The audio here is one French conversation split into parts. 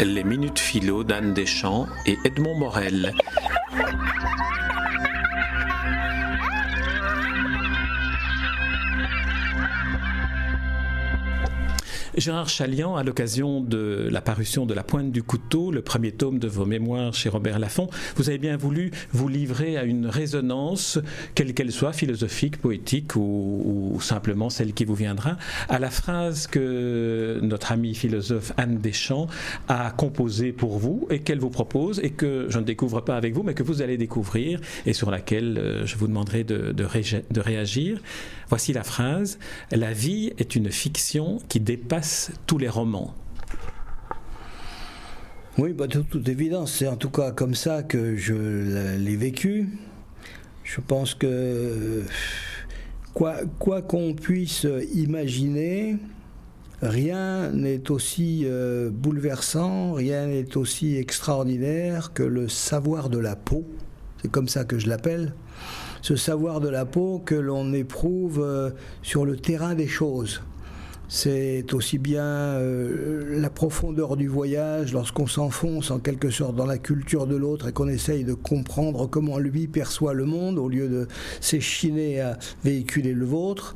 Les Minutes Philo d'Anne Deschamps et Edmond Morel. Gérard Chalian, à l'occasion de la parution de La Pointe du Couteau, le premier tome de vos mémoires chez Robert Laffont, vous avez bien voulu vous livrer à une résonance, quelle qu'elle soit, philosophique, poétique ou, simplement celle qui vous viendra, à la phrase que notre ami philosophe Anne Deschamps a composée pour vous et qu'elle vous propose et que je ne découvre pas avec vous, mais que vous allez découvrir et sur laquelle euh, je vous demanderai de, de réagir. Voici la phrase La vie est une fiction qui dépasse tous les romans. Oui, bah, de toute évidence, c'est en tout cas comme ça que je l'ai vécu. Je pense que quoi qu'on puisse imaginer, rien n'est aussi euh, bouleversant, rien n'est aussi extraordinaire que le savoir de la peau. C'est comme ça que je l'appelle. Ce savoir de la peau que l'on éprouve euh, sur le terrain des choses. C'est aussi bien euh, la profondeur du voyage lorsqu'on s'enfonce en quelque sorte dans la culture de l'autre et qu'on essaye de comprendre comment lui perçoit le monde au lieu de s'échiner à véhiculer le vôtre.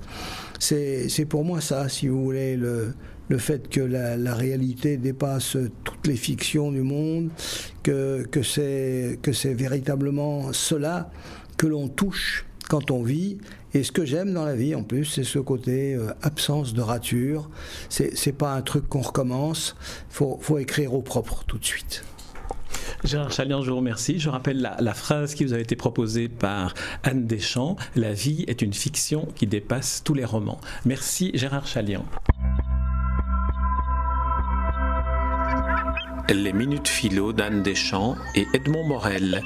C'est pour moi ça, si vous voulez, le, le fait que la, réalité dépasse toutes les fictions du monde, que, que c'est véritablement cela que l'on touche quand on vit. Et ce que j'aime dans la vie, en plus, c'est ce côté euh, absence de rature. C'est pas un truc qu'on recommence. Faut, faut écrire au propre tout de suite. Gérard Chalian, je vous remercie. Je rappelle la, la, phrase qui vous a été proposée par Anne Deschamps La vie est une fiction qui dépasse tous les romans. Merci Gérard Chalian. Les Minutes Philo d'Anne Deschamps et Edmond Morel.